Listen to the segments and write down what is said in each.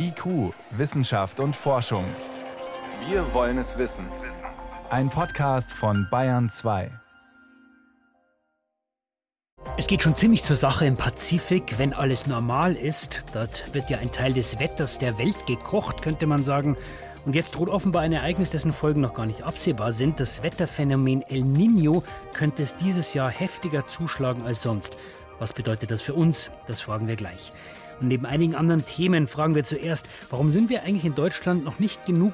IQ, Wissenschaft und Forschung. Wir wollen es wissen. Ein Podcast von Bayern 2. Es geht schon ziemlich zur Sache im Pazifik, wenn alles normal ist. Dort wird ja ein Teil des Wetters der Welt gekocht, könnte man sagen. Und jetzt droht offenbar ein Ereignis, dessen Folgen noch gar nicht absehbar sind. Das Wetterphänomen El Niño könnte es dieses Jahr heftiger zuschlagen als sonst. Was bedeutet das für uns? Das fragen wir gleich. Und neben einigen anderen Themen fragen wir zuerst, warum sind wir eigentlich in Deutschland noch nicht genug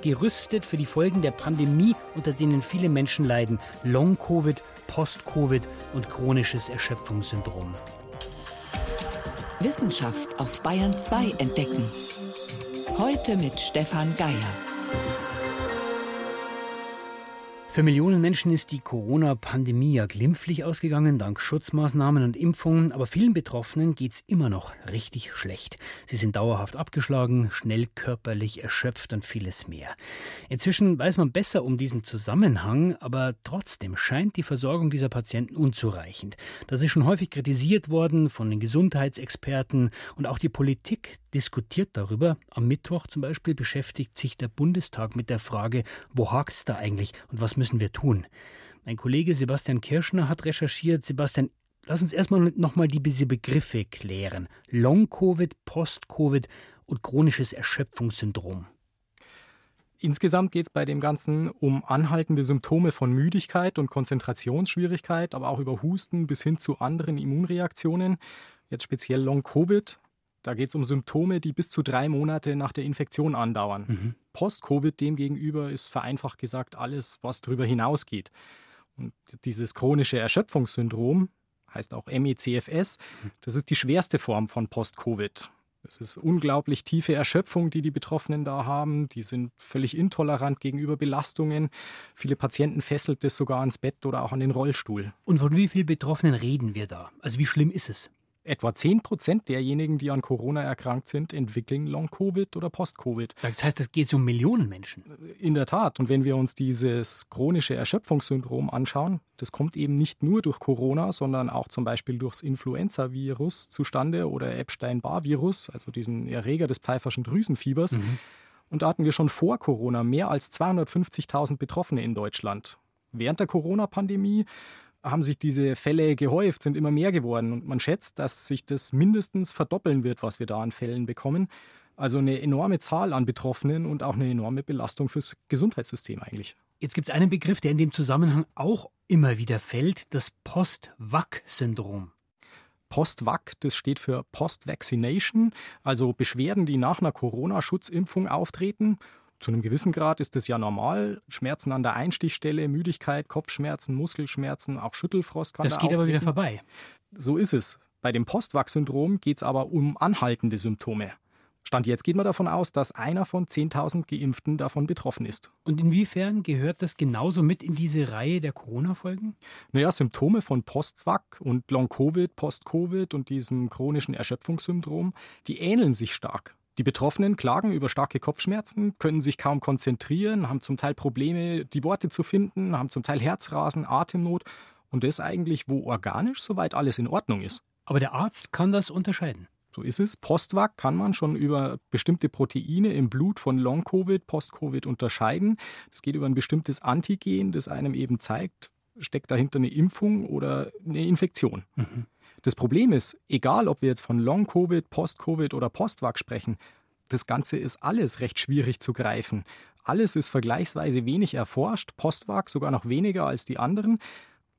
gerüstet für die Folgen der Pandemie, unter denen viele Menschen leiden? Long-Covid, Post-Covid und chronisches Erschöpfungssyndrom. Wissenschaft auf Bayern 2 entdecken. Heute mit Stefan Geier. Für Millionen Menschen ist die Corona-Pandemie ja glimpflich ausgegangen, dank Schutzmaßnahmen und Impfungen, aber vielen Betroffenen geht es immer noch richtig schlecht. Sie sind dauerhaft abgeschlagen, schnell körperlich erschöpft und vieles mehr. Inzwischen weiß man besser um diesen Zusammenhang, aber trotzdem scheint die Versorgung dieser Patienten unzureichend. Das ist schon häufig kritisiert worden von den Gesundheitsexperten und auch die Politik diskutiert darüber. Am Mittwoch zum Beispiel beschäftigt sich der Bundestag mit der Frage, wo hakt es da eigentlich und was müssen wir tun? Mein Kollege Sebastian Kirschner hat recherchiert. Sebastian, lass uns erstmal nochmal diese Begriffe klären. Long-Covid, Post-Covid und chronisches Erschöpfungssyndrom. Insgesamt geht es bei dem Ganzen um anhaltende Symptome von Müdigkeit und Konzentrationsschwierigkeit, aber auch über Husten bis hin zu anderen Immunreaktionen. Jetzt speziell Long-Covid da geht es um Symptome, die bis zu drei Monate nach der Infektion andauern. Mhm. Post-Covid demgegenüber ist vereinfacht gesagt alles, was darüber hinausgeht. Und dieses chronische Erschöpfungssyndrom, heißt auch MECFS, das ist die schwerste Form von Post-Covid. Es ist unglaublich tiefe Erschöpfung, die die Betroffenen da haben. Die sind völlig intolerant gegenüber Belastungen. Viele Patienten fesselt das sogar ans Bett oder auch an den Rollstuhl. Und von wie vielen Betroffenen reden wir da? Also wie schlimm ist es? Etwa 10 Prozent derjenigen, die an Corona erkrankt sind, entwickeln Long-Covid oder Post-Covid. Das heißt, es geht um Millionen Menschen. In der Tat. Und wenn wir uns dieses chronische Erschöpfungssyndrom anschauen, das kommt eben nicht nur durch Corona, sondern auch zum Beispiel durchs Influenza-Virus zustande oder Epstein-Barr-Virus, also diesen Erreger des pfeiferschen Drüsenfiebers. Mhm. Und da hatten wir schon vor Corona mehr als 250.000 Betroffene in Deutschland. Während der Corona-Pandemie haben sich diese Fälle gehäuft, sind immer mehr geworden. Und man schätzt, dass sich das mindestens verdoppeln wird, was wir da an Fällen bekommen. Also eine enorme Zahl an Betroffenen und auch eine enorme Belastung fürs Gesundheitssystem eigentlich. Jetzt gibt es einen Begriff, der in dem Zusammenhang auch immer wieder fällt, das Post-Vac-Syndrom. Post-Vac, das steht für Post-Vaccination, also Beschwerden, die nach einer Corona-Schutzimpfung auftreten zu einem gewissen Grad ist das ja normal. Schmerzen an der Einstichstelle, Müdigkeit, Kopfschmerzen, Muskelschmerzen, auch Schüttelfrost kann Das da geht auftreten. aber wieder vorbei. So ist es. Bei dem Postwachs-Syndrom geht es aber um anhaltende Symptome. Stand jetzt geht man davon aus, dass einer von 10.000 Geimpften davon betroffen ist. Und inwiefern gehört das genauso mit in diese Reihe der Corona-Folgen? Naja, Symptome von Postvac und Long-Covid, Post-Covid und diesem chronischen Erschöpfungssyndrom, die ähneln sich stark. Die Betroffenen klagen über starke Kopfschmerzen, können sich kaum konzentrieren, haben zum Teil Probleme, die Worte zu finden, haben zum Teil Herzrasen, Atemnot und das eigentlich, wo organisch soweit alles in Ordnung ist. Aber der Arzt kann das unterscheiden. So ist es. Postvac kann man schon über bestimmte Proteine im Blut von Long-Covid, Post-Covid unterscheiden. Das geht über ein bestimmtes Antigen, das einem eben zeigt, steckt dahinter eine Impfung oder eine Infektion. Mhm. Das Problem ist, egal ob wir jetzt von Long-Covid, Post-Covid oder Postvac sprechen, das Ganze ist alles recht schwierig zu greifen. Alles ist vergleichsweise wenig erforscht, Postvac sogar noch weniger als die anderen.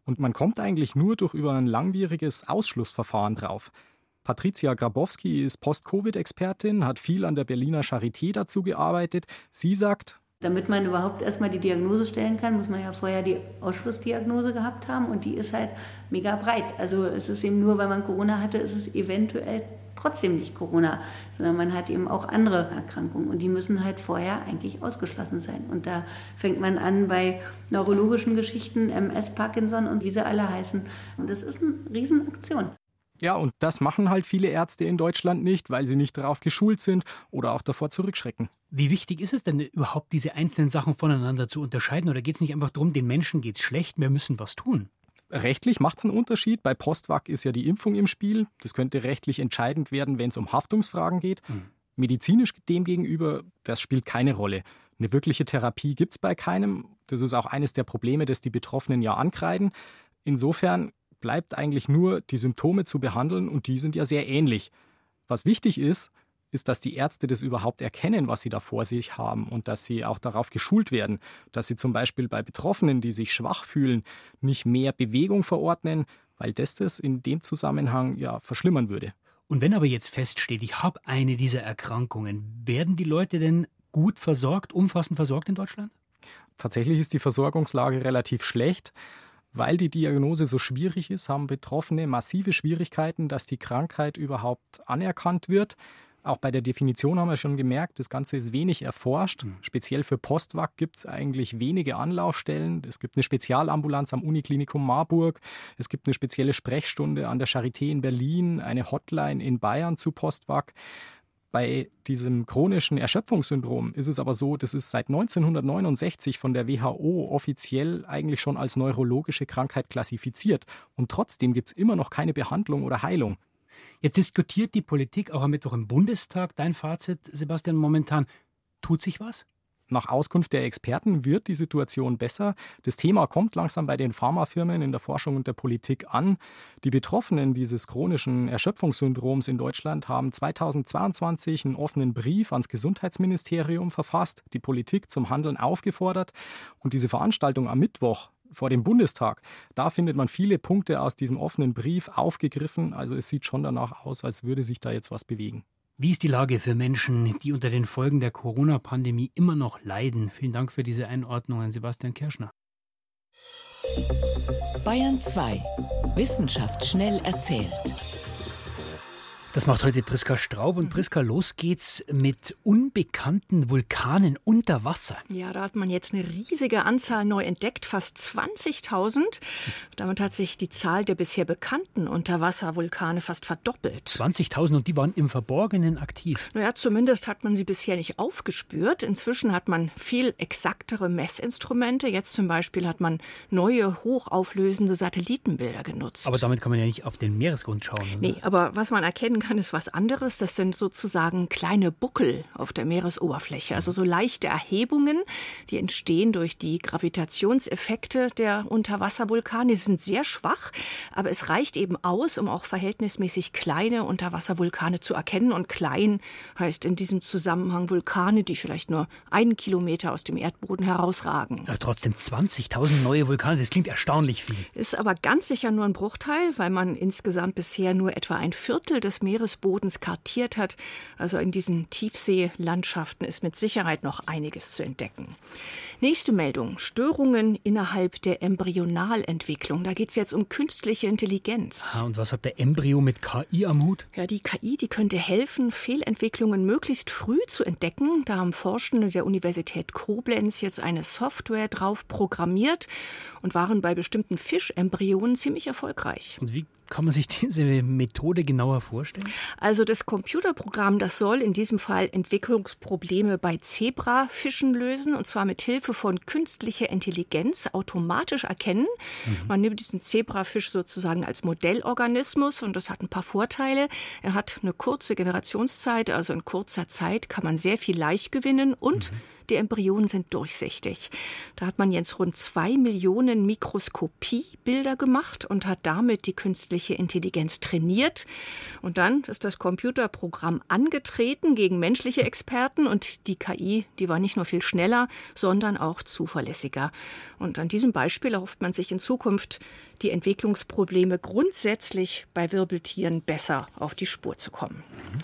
Und man kommt eigentlich nur durch über ein langwieriges Ausschlussverfahren drauf. Patricia Grabowski ist Post-Covid-Expertin, hat viel an der Berliner Charité dazu gearbeitet. Sie sagt, damit man überhaupt erstmal die Diagnose stellen kann, muss man ja vorher die Ausschlussdiagnose gehabt haben und die ist halt mega breit. Also es ist eben nur, weil man Corona hatte, ist es eventuell trotzdem nicht Corona, sondern man hat eben auch andere Erkrankungen und die müssen halt vorher eigentlich ausgeschlossen sein. Und da fängt man an bei neurologischen Geschichten, MS, Parkinson und wie sie alle heißen. Und das ist eine Riesenaktion. Ja, und das machen halt viele Ärzte in Deutschland nicht, weil sie nicht darauf geschult sind oder auch davor zurückschrecken. Wie wichtig ist es denn überhaupt, diese einzelnen Sachen voneinander zu unterscheiden? Oder geht es nicht einfach darum, den Menschen geht es schlecht, wir müssen was tun? Rechtlich macht es einen Unterschied. Bei Postwag ist ja die Impfung im Spiel. Das könnte rechtlich entscheidend werden, wenn es um Haftungsfragen geht. Hm. Medizinisch demgegenüber, das spielt keine Rolle. Eine wirkliche Therapie gibt es bei keinem. Das ist auch eines der Probleme, das die Betroffenen ja ankreiden. Insofern bleibt eigentlich nur, die Symptome zu behandeln und die sind ja sehr ähnlich. Was wichtig ist, ist, dass die Ärzte das überhaupt erkennen, was sie da vor sich haben und dass sie auch darauf geschult werden, dass sie zum Beispiel bei Betroffenen, die sich schwach fühlen, nicht mehr Bewegung verordnen, weil das das in dem Zusammenhang ja verschlimmern würde. Und wenn aber jetzt feststeht, ich habe eine dieser Erkrankungen, werden die Leute denn gut versorgt, umfassend versorgt in Deutschland? Tatsächlich ist die Versorgungslage relativ schlecht. Weil die Diagnose so schwierig ist, haben Betroffene massive Schwierigkeiten, dass die Krankheit überhaupt anerkannt wird. Auch bei der Definition haben wir schon gemerkt, das Ganze ist wenig erforscht. Mhm. Speziell für Postwag gibt es eigentlich wenige Anlaufstellen. Es gibt eine Spezialambulanz am Uniklinikum Marburg. Es gibt eine spezielle Sprechstunde an der Charité in Berlin, eine Hotline in Bayern zu Postwag. Bei diesem chronischen Erschöpfungssyndrom ist es aber so, das ist seit 1969 von der WHO offiziell eigentlich schon als neurologische Krankheit klassifiziert. Und trotzdem gibt es immer noch keine Behandlung oder Heilung. Jetzt diskutiert die Politik auch am Mittwoch im Bundestag. Dein Fazit, Sebastian, momentan. Tut sich was? Nach Auskunft der Experten wird die Situation besser. Das Thema kommt langsam bei den Pharmafirmen in der Forschung und der Politik an. Die Betroffenen dieses chronischen Erschöpfungssyndroms in Deutschland haben 2022 einen offenen Brief ans Gesundheitsministerium verfasst, die Politik zum Handeln aufgefordert. Und diese Veranstaltung am Mittwoch vor dem Bundestag. Da findet man viele Punkte aus diesem offenen Brief aufgegriffen. Also es sieht schon danach aus, als würde sich da jetzt was bewegen. Wie ist die Lage für Menschen, die unter den Folgen der Corona-Pandemie immer noch leiden? Vielen Dank für diese Einordnung an Sebastian Kirschner. Bayern 2. Wissenschaft schnell erzählt. Das macht heute Priska Straub. Und Priska, los geht's mit unbekannten Vulkanen unter Wasser. Ja, da hat man jetzt eine riesige Anzahl neu entdeckt, fast 20.000. Damit hat sich die Zahl der bisher bekannten Unterwasservulkane fast verdoppelt. 20.000 und die waren im Verborgenen aktiv. Naja, zumindest hat man sie bisher nicht aufgespürt. Inzwischen hat man viel exaktere Messinstrumente. Jetzt zum Beispiel hat man neue, hochauflösende Satellitenbilder genutzt. Aber damit kann man ja nicht auf den Meeresgrund schauen. Oder? Nee, aber was man erkennen kann, kann, ist was anderes. Das sind sozusagen kleine Buckel auf der Meeresoberfläche, also so leichte Erhebungen, die entstehen durch die Gravitationseffekte der Unterwasservulkane. Die sind sehr schwach, aber es reicht eben aus, um auch verhältnismäßig kleine Unterwasservulkane zu erkennen. Und klein heißt in diesem Zusammenhang Vulkane, die vielleicht nur einen Kilometer aus dem Erdboden herausragen. Ja, trotzdem 20.000 neue Vulkane, das klingt erstaunlich viel. Ist aber ganz sicher nur ein Bruchteil, weil man insgesamt bisher nur etwa ein Viertel des Meeres Meeresbodens kartiert hat. Also in diesen Tiefseelandschaften ist mit Sicherheit noch einiges zu entdecken. Nächste Meldung. Störungen innerhalb der Embryonalentwicklung. Da geht es jetzt um künstliche Intelligenz. Ah, und was hat der Embryo mit KI am Hut? Ja, die KI, die könnte helfen, Fehlentwicklungen möglichst früh zu entdecken. Da haben Forschende der Universität Koblenz jetzt eine Software drauf programmiert und waren bei bestimmten Fischembryonen ziemlich erfolgreich. Und wie kann man sich diese Methode genauer vorstellen? Also das Computerprogramm, das soll in diesem Fall Entwicklungsprobleme bei Zebrafischen lösen und zwar mit Hilfe von künstlicher Intelligenz automatisch erkennen. Mhm. Man nimmt diesen Zebrafisch sozusagen als Modellorganismus und das hat ein paar Vorteile. Er hat eine kurze Generationszeit, also in kurzer Zeit kann man sehr viel leicht gewinnen und mhm die Embryonen sind durchsichtig. Da hat man jetzt rund zwei Millionen Mikroskopiebilder gemacht und hat damit die künstliche Intelligenz trainiert. Und dann ist das Computerprogramm angetreten gegen menschliche Experten und die KI, die war nicht nur viel schneller, sondern auch zuverlässiger. Und an diesem Beispiel erhofft man sich in Zukunft, die Entwicklungsprobleme grundsätzlich bei Wirbeltieren besser auf die Spur zu kommen. Mhm.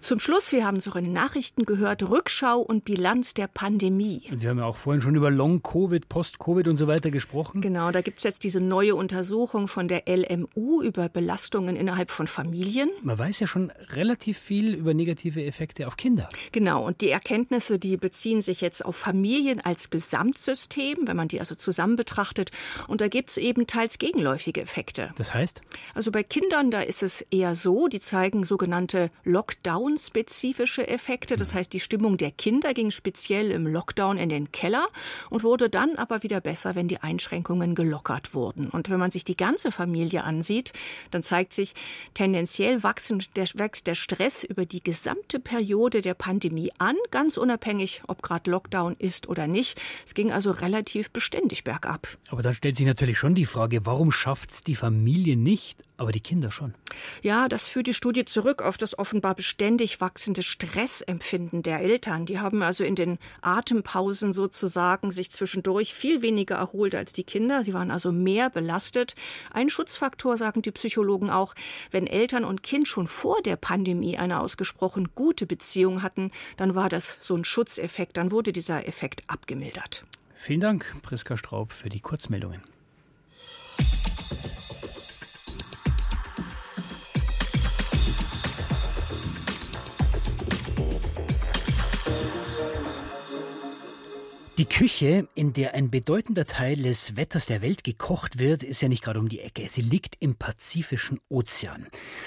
Zum Schluss, wir haben es auch in den Nachrichten gehört, Rückschau und Bilanz der Pandemie. Und wir haben ja auch vorhin schon über Long-Covid, Post-Covid und so weiter gesprochen. Genau, da gibt es jetzt diese neue Untersuchung von der LMU über Belastungen innerhalb von Familien. Man weiß ja schon relativ viel über negative Effekte auf Kinder. Genau, und die Erkenntnisse, die beziehen sich jetzt auf Familien als Gesamtsystem, wenn man die also zusammen betrachtet. Und da gibt es eben teils gegenläufige Effekte. Das heißt? Also bei Kindern, da ist es eher so, die zeigen sogenannte Lockdown regionspezifische Effekte. Das heißt, die Stimmung der Kinder ging speziell im Lockdown in den Keller und wurde dann aber wieder besser, wenn die Einschränkungen gelockert wurden. Und wenn man sich die ganze Familie ansieht, dann zeigt sich, tendenziell wächst der Stress über die gesamte Periode der Pandemie an, ganz unabhängig, ob gerade Lockdown ist oder nicht. Es ging also relativ beständig bergab. Aber da stellt sich natürlich schon die Frage, warum schafft es die Familie nicht, aber die Kinder schon. Ja, das führt die Studie zurück auf das offenbar beständig wachsende Stressempfinden der Eltern. Die haben also in den Atempausen sozusagen sich zwischendurch viel weniger erholt als die Kinder. Sie waren also mehr belastet. Ein Schutzfaktor, sagen die Psychologen auch, wenn Eltern und Kind schon vor der Pandemie eine ausgesprochen gute Beziehung hatten, dann war das so ein Schutzeffekt, dann wurde dieser Effekt abgemildert. Vielen Dank, Priska Straub, für die Kurzmeldungen. Die Küche, in der ein bedeutender Teil des Wetters der Welt gekocht wird, ist ja nicht gerade um die Ecke. Sie liegt im Pazifischen Ozean.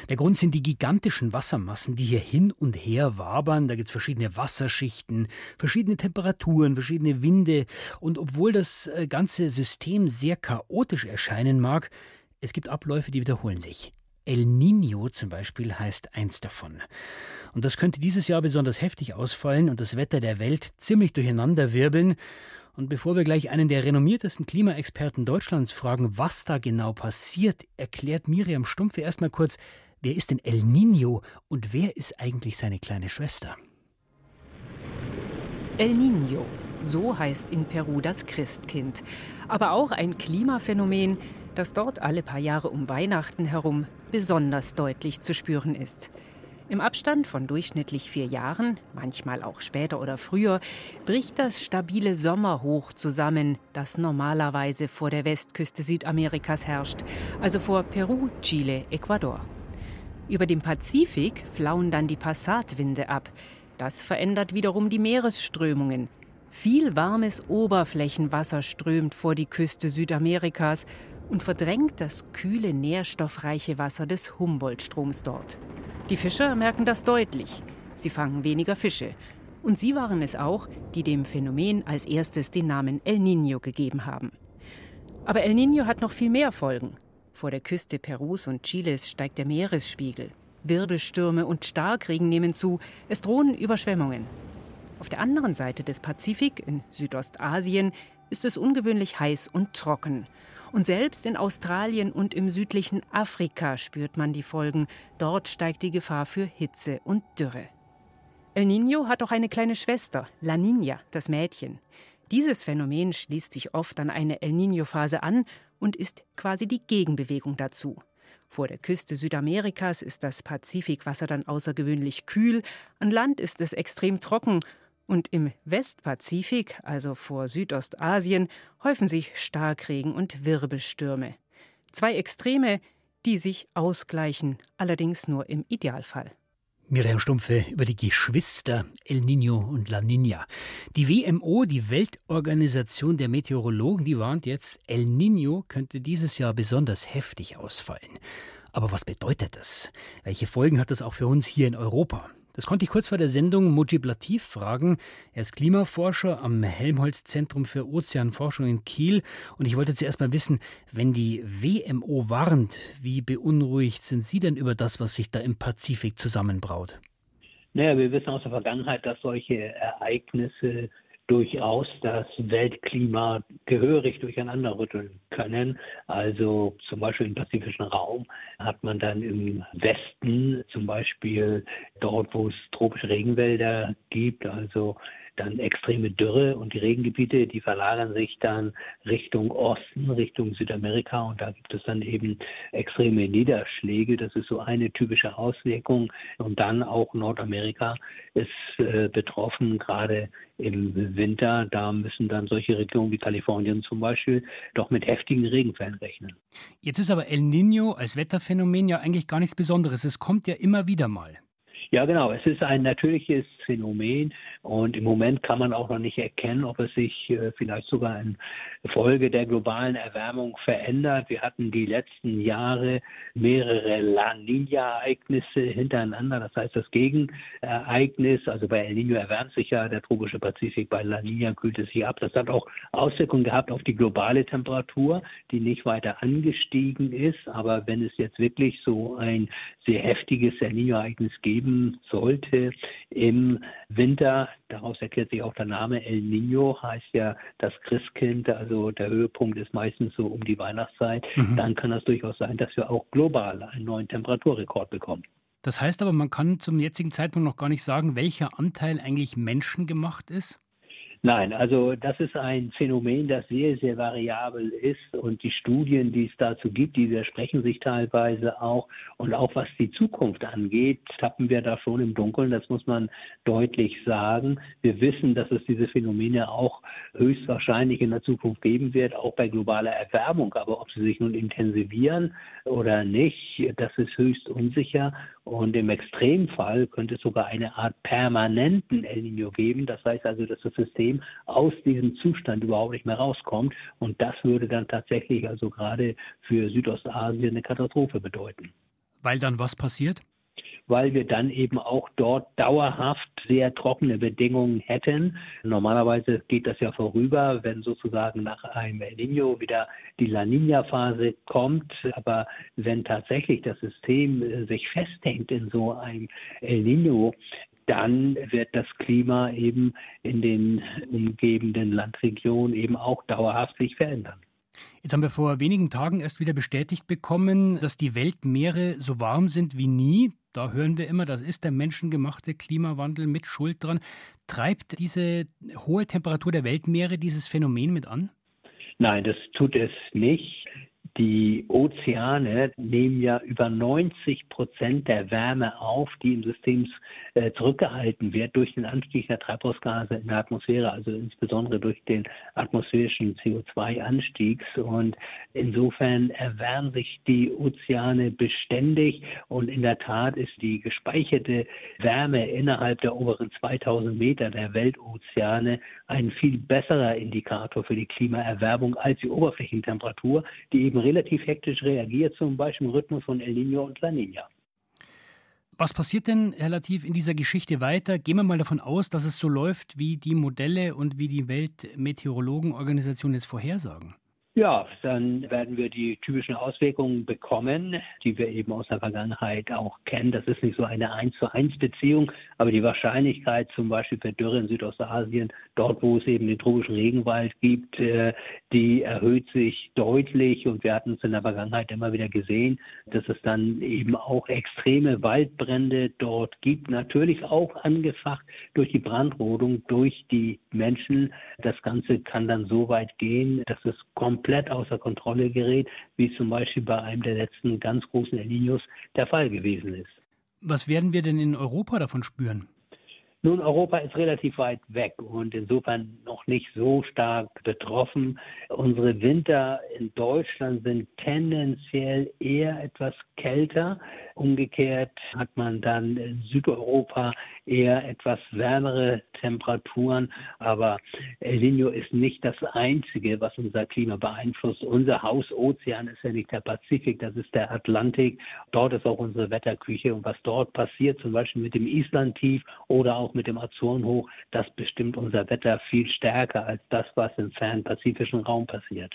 Der Grund sind die gigantischen Wassermassen, die hier hin und her wabern. Da gibt es verschiedene Wasserschichten, verschiedene Temperaturen, verschiedene Winde. Und obwohl das äh, ganze System sehr chaotisch erscheinen mag, es gibt Abläufe, die wiederholen sich. El Nino zum Beispiel heißt eins davon. Und das könnte dieses Jahr besonders heftig ausfallen und das Wetter der Welt ziemlich durcheinander wirbeln. Und bevor wir gleich einen der renommiertesten Klimaexperten Deutschlands fragen, was da genau passiert, erklärt Miriam Stumpfe erstmal kurz, wer ist denn El Nino und wer ist eigentlich seine kleine Schwester? El Nino, so heißt in Peru das Christkind. Aber auch ein Klimaphänomen, das dort alle paar Jahre um Weihnachten herum besonders deutlich zu spüren ist. Im Abstand von durchschnittlich vier Jahren, manchmal auch später oder früher, bricht das stabile Sommerhoch zusammen, das normalerweise vor der Westküste Südamerikas herrscht, also vor Peru, Chile, Ecuador. Über dem Pazifik flauen dann die Passatwinde ab. Das verändert wiederum die Meeresströmungen. Viel warmes Oberflächenwasser strömt vor die Küste Südamerikas und verdrängt das kühle, nährstoffreiche Wasser des Humboldt-Stroms dort. Die Fischer merken das deutlich. Sie fangen weniger Fische. Und sie waren es auch, die dem Phänomen als erstes den Namen El Niño gegeben haben. Aber El Niño hat noch viel mehr Folgen. Vor der Küste Perus und Chiles steigt der Meeresspiegel. Wirbelstürme und Starkregen nehmen zu. Es drohen Überschwemmungen. Auf der anderen Seite des Pazifik, in Südostasien, ist es ungewöhnlich heiß und trocken. Und selbst in Australien und im südlichen Afrika spürt man die Folgen. Dort steigt die Gefahr für Hitze und Dürre. El Niño hat auch eine kleine Schwester, La Niña, das Mädchen. Dieses Phänomen schließt sich oft an eine El Niño-Phase an und ist quasi die Gegenbewegung dazu. Vor der Küste Südamerikas ist das Pazifikwasser dann außergewöhnlich kühl, an Land ist es extrem trocken und im Westpazifik, also vor Südostasien, häufen sich Starkregen und Wirbelstürme. Zwei Extreme, die sich ausgleichen, allerdings nur im Idealfall. Miriam Stumpfe über die Geschwister El Nino und La Nina. Die WMO, die Weltorganisation der Meteorologen, die warnt jetzt, El Nino könnte dieses Jahr besonders heftig ausfallen. Aber was bedeutet das? Welche Folgen hat das auch für uns hier in Europa? Das konnte ich kurz vor der Sendung Mujib Latif fragen. Er ist Klimaforscher am Helmholtz-Zentrum für Ozeanforschung in Kiel. Und ich wollte zuerst mal wissen, wenn die WMO warnt, wie beunruhigt sind Sie denn über das, was sich da im Pazifik zusammenbraut? Naja, wir wissen aus der Vergangenheit, dass solche Ereignisse durchaus das Weltklima gehörig durcheinander rütteln können. Also zum Beispiel im pazifischen Raum hat man dann im Westen zum Beispiel dort, wo es tropische Regenwälder gibt, also dann extreme Dürre und die Regengebiete, die verlagern sich dann Richtung Osten, Richtung Südamerika und da gibt es dann eben extreme Niederschläge. Das ist so eine typische Auswirkung. Und dann auch Nordamerika ist äh, betroffen, gerade im Winter. Da müssen dann solche Regionen wie Kalifornien zum Beispiel doch mit heftigen Regenfällen rechnen. Jetzt ist aber El Nino als Wetterphänomen ja eigentlich gar nichts Besonderes. Es kommt ja immer wieder mal. Ja, genau. Es ist ein natürliches Phänomen und im Moment kann man auch noch nicht erkennen, ob es sich äh, vielleicht sogar in Folge der globalen Erwärmung verändert. Wir hatten die letzten Jahre mehrere La Nina-Ereignisse hintereinander. Das heißt, das Gegenereignis, also bei El Nino erwärmt sich ja der tropische Pazifik, bei La Nina kühlt es sich ab. Das hat auch Auswirkungen gehabt auf die globale Temperatur, die nicht weiter angestiegen ist. Aber wenn es jetzt wirklich so ein sehr heftiges El Nino-Ereignis geben sollte im Winter, daraus erklärt sich auch der Name El Nino, heißt ja das Christkind, also der Höhepunkt ist meistens so um die Weihnachtszeit, mhm. dann kann das durchaus sein, dass wir auch global einen neuen Temperaturrekord bekommen. Das heißt aber, man kann zum jetzigen Zeitpunkt noch gar nicht sagen, welcher Anteil eigentlich menschengemacht ist? Nein, also das ist ein Phänomen, das sehr, sehr variabel ist und die Studien, die es dazu gibt, die widersprechen sich teilweise auch. Und auch was die Zukunft angeht, tappen wir da schon im Dunkeln, das muss man deutlich sagen. Wir wissen, dass es diese Phänomene auch höchstwahrscheinlich in der Zukunft geben wird, auch bei globaler Erwärmung. Aber ob sie sich nun intensivieren oder nicht, das ist höchst unsicher. Und im Extremfall könnte es sogar eine Art permanenten El Nino geben. Das heißt also, dass das System aus diesem Zustand überhaupt nicht mehr rauskommt. Und das würde dann tatsächlich also gerade für Südostasien eine Katastrophe bedeuten. Weil dann was passiert? Weil wir dann eben auch dort dauerhaft sehr trockene Bedingungen hätten. Normalerweise geht das ja vorüber, wenn sozusagen nach einem El Nino wieder die La Nina-Phase kommt. Aber wenn tatsächlich das System äh, sich festhängt in so einem El Nino, dann wird das Klima eben in den umgebenden Landregionen eben auch dauerhaft sich verändern. Jetzt haben wir vor wenigen Tagen erst wieder bestätigt bekommen, dass die Weltmeere so warm sind wie nie. Da hören wir immer, das ist der menschengemachte Klimawandel mit Schuld dran. Treibt diese hohe Temperatur der Weltmeere dieses Phänomen mit an? Nein, das tut es nicht. Die Ozeane nehmen ja über 90 Prozent der Wärme auf, die im System äh, zurückgehalten wird durch den Anstieg der Treibhausgase in der Atmosphäre, also insbesondere durch den atmosphärischen CO2-Anstiegs. Und insofern erwärmen sich die Ozeane beständig und in der Tat ist die gespeicherte Wärme innerhalb der oberen 2000 Meter der Weltozeane ein viel besserer Indikator für die Klimaerwärmung als die Oberflächentemperatur, die eben relativ hektisch reagiert, zum Beispiel im Rhythmus von El Nino und La Nina. Was passiert denn relativ in dieser Geschichte weiter? Gehen wir mal davon aus, dass es so läuft, wie die Modelle und wie die Weltmeteorologenorganisation jetzt vorhersagen. Ja, dann werden wir die typischen Auswirkungen bekommen, die wir eben aus der Vergangenheit auch kennen. Das ist nicht so eine eins zu eins Beziehung, aber die Wahrscheinlichkeit zum Beispiel für Dürre in Südostasien, dort wo es eben den tropischen Regenwald gibt, äh, die erhöht sich deutlich und wir hatten es in der Vergangenheit immer wieder gesehen, dass es dann eben auch extreme Waldbrände dort gibt. Natürlich auch angefacht durch die Brandrodung, durch die Menschen. Das Ganze kann dann so weit gehen, dass es komplett außer Kontrolle gerät, wie zum Beispiel bei einem der letzten ganz großen El Niños der Fall gewesen ist. Was werden wir denn in Europa davon spüren? Nun, Europa ist relativ weit weg und insofern noch nicht so stark betroffen. Unsere Winter in Deutschland sind tendenziell eher etwas kälter. Umgekehrt hat man dann in Südeuropa eher etwas wärmere Temperaturen. Aber El Nino ist nicht das Einzige, was unser Klima beeinflusst. Unser Hausozean ist ja nicht der Pazifik, das ist der Atlantik. Dort ist auch unsere Wetterküche. Und was dort passiert, zum Beispiel mit dem Islandtief oder auch mit dem Azorenhoch, das bestimmt unser Wetter viel stärker als das, was im fernen pazifischen Raum passiert.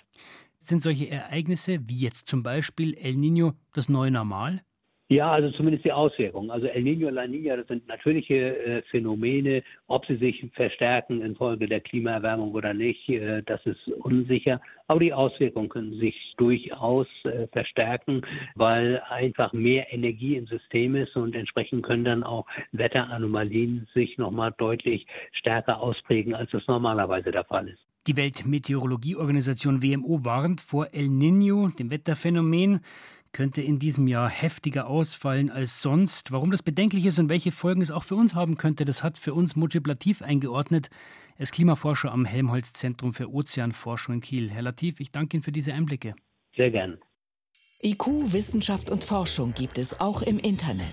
Sind solche Ereignisse wie jetzt zum Beispiel El Nino das neue Normal? Ja, also zumindest die Auswirkungen. Also El Niño, La Niña, das sind natürliche äh, Phänomene. Ob sie sich verstärken infolge der Klimaerwärmung oder nicht, äh, das ist unsicher. Aber die Auswirkungen können sich durchaus äh, verstärken, weil einfach mehr Energie im System ist und entsprechend können dann auch Wetteranomalien sich nochmal deutlich stärker ausprägen, als das normalerweise der Fall ist. Die Weltmeteorologieorganisation WMO warnt vor El Niño, dem Wetterphänomen könnte in diesem Jahr heftiger ausfallen als sonst. Warum das bedenklich ist und welche Folgen es auch für uns haben könnte, das hat für uns Mujib Latif eingeordnet. Er ist Klimaforscher am Helmholtz Zentrum für Ozeanforschung in Kiel. Herr Latif, ich danke Ihnen für diese Einblicke. Sehr gern. IQ, Wissenschaft und Forschung gibt es auch im Internet.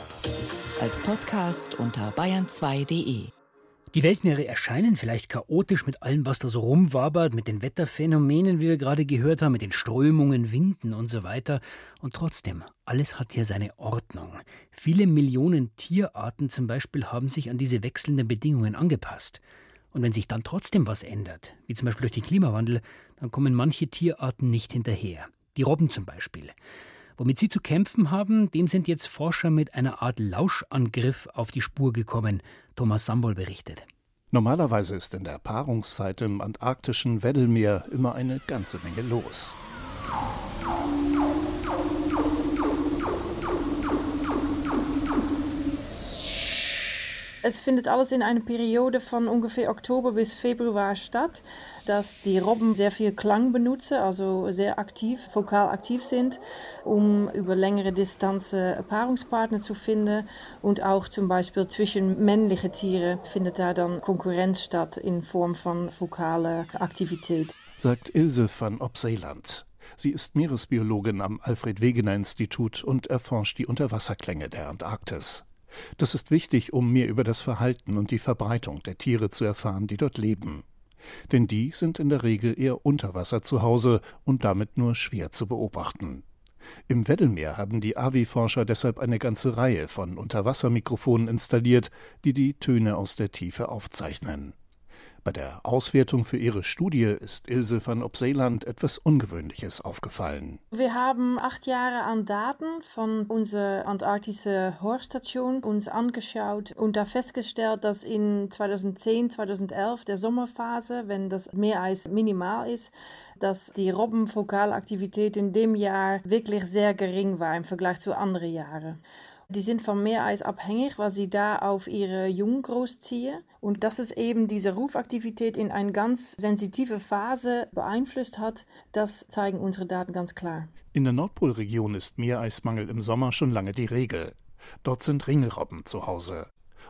Als Podcast unter bayern2.de. Die Weltmeere erscheinen vielleicht chaotisch mit allem, was da so rumwabert, mit den Wetterphänomenen, wie wir gerade gehört haben, mit den Strömungen, Winden und so weiter. Und trotzdem, alles hat hier seine Ordnung. Viele Millionen Tierarten zum Beispiel haben sich an diese wechselnden Bedingungen angepasst. Und wenn sich dann trotzdem was ändert, wie zum Beispiel durch den Klimawandel, dann kommen manche Tierarten nicht hinterher. Die Robben zum Beispiel. Womit sie zu kämpfen haben, dem sind jetzt Forscher mit einer Art Lauschangriff auf die Spur gekommen. Thomas Sambol berichtet. Normalerweise ist in der Paarungszeit im antarktischen Weddellmeer immer eine ganze Menge los. Es findet alles in einer Periode von ungefähr Oktober bis Februar statt, dass die Robben sehr viel Klang benutzen, also sehr aktiv, vokal aktiv sind, um über längere Distanzen Paarungspartner zu finden. Und auch zum Beispiel zwischen männlichen Tieren findet da dann Konkurrenz statt in Form von vokaler Aktivität. Sagt Ilse van Opseeland. Sie ist Meeresbiologin am Alfred Wegener Institut und erforscht die Unterwasserklänge der Antarktis. Das ist wichtig, um mehr über das Verhalten und die Verbreitung der Tiere zu erfahren, die dort leben. Denn die sind in der Regel eher unter Wasser zu Hause und damit nur schwer zu beobachten. Im Weddellmeer haben die AVI-Forscher deshalb eine ganze Reihe von Unterwassermikrofonen installiert, die die Töne aus der Tiefe aufzeichnen. Bei der Auswertung für ihre Studie ist Ilse van Opseeland etwas Ungewöhnliches aufgefallen. Wir haben acht Jahre an Daten von unserer antarktischen Horststation uns angeschaut und da festgestellt, dass in 2010, 2011 der Sommerphase, wenn das Meereis minimal ist, dass die Robbenvokalaktivität in dem Jahr wirklich sehr gering war im Vergleich zu anderen Jahren. Die sind vom Meereis abhängig, weil sie da auf ihre Jungen großziehen. Und dass es eben diese Rufaktivität in eine ganz sensitive Phase beeinflusst hat, das zeigen unsere Daten ganz klar. In der Nordpolregion ist Meereismangel im Sommer schon lange die Regel. Dort sind Ringelrobben zu Hause.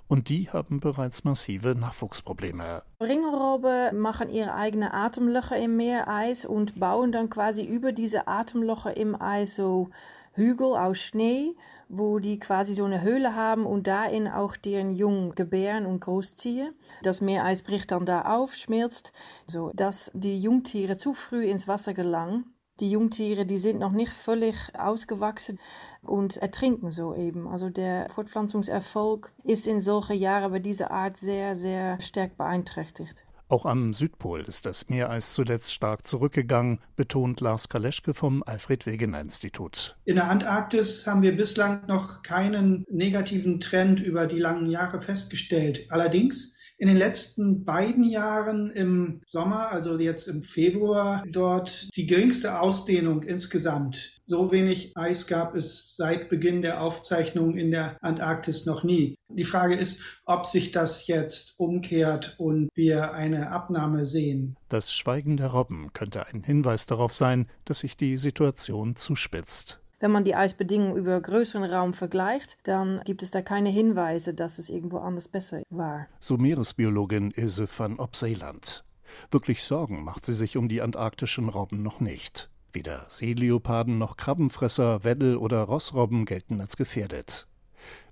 Und die haben bereits massive Nachwuchsprobleme. Ringelrobben machen ihre eigenen Atemlöcher im Meereis und bauen dann quasi über diese Atemlöcher im Eis so Hügel aus Schnee wo die quasi so eine Höhle haben und darin auch deren Jungen gebären und großziehen. Das Meereis bricht dann da auf, schmilzt, so dass die Jungtiere zu früh ins Wasser gelangen. Die Jungtiere, die sind noch nicht völlig ausgewachsen und ertrinken so eben. Also der Fortpflanzungserfolg ist in solchen Jahren bei dieser Art sehr, sehr stark beeinträchtigt. Auch am Südpol ist das Meereis zuletzt stark zurückgegangen, betont Lars Kaleschke vom Alfred Wegener Institut. In der Antarktis haben wir bislang noch keinen negativen Trend über die langen Jahre festgestellt. Allerdings in den letzten beiden Jahren im Sommer, also jetzt im Februar, dort die geringste Ausdehnung insgesamt. So wenig Eis gab es seit Beginn der Aufzeichnung in der Antarktis noch nie. Die Frage ist, ob sich das jetzt umkehrt und wir eine Abnahme sehen. Das Schweigen der Robben könnte ein Hinweis darauf sein, dass sich die Situation zuspitzt. Wenn man die Eisbedingungen über größeren Raum vergleicht, dann gibt es da keine Hinweise, dass es irgendwo anders besser war. So Meeresbiologin Ilse van Opseeland. Wirklich Sorgen macht sie sich um die antarktischen Robben noch nicht. Weder Seeleoparden noch Krabbenfresser, Weddel oder Rossrobben gelten als gefährdet.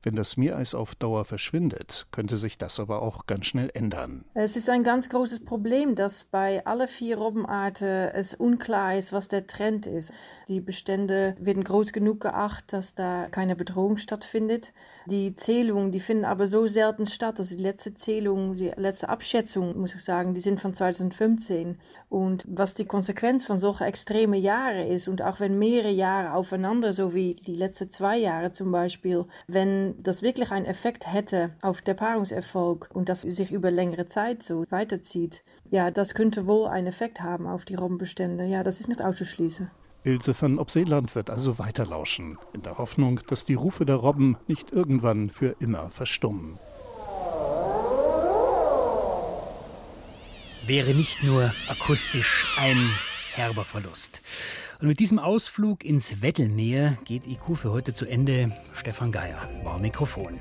Wenn das Meereis auf Dauer verschwindet, könnte sich das aber auch ganz schnell ändern. Es ist ein ganz großes Problem, dass bei alle vier Robbenarten es unklar ist, was der Trend ist. Die Bestände werden groß genug geachtet, dass da keine Bedrohung stattfindet. Die Zählungen, die finden aber so selten statt. Also die letzte Zählung, die letzte Abschätzung, muss ich sagen, die sind von 2015. Und was die Konsequenz von solchen extremen Jahren ist und auch wenn mehrere Jahre aufeinander, so wie die letzten zwei Jahre zum Beispiel, wenn das wirklich einen Effekt hätte auf den Paarungserfolg und das sich über längere Zeit so weiterzieht, ja, das könnte wohl einen Effekt haben auf die Robbenbestände. Ja, das ist nicht auszuschließen. Ilse van Opseeland wird also weiterlauschen, in der Hoffnung, dass die Rufe der Robben nicht irgendwann für immer verstummen. Wäre nicht nur akustisch ein herber Verlust. Und mit diesem Ausflug ins Wettelmeer geht IQ für heute zu Ende. Stefan Geier war Mikrofon.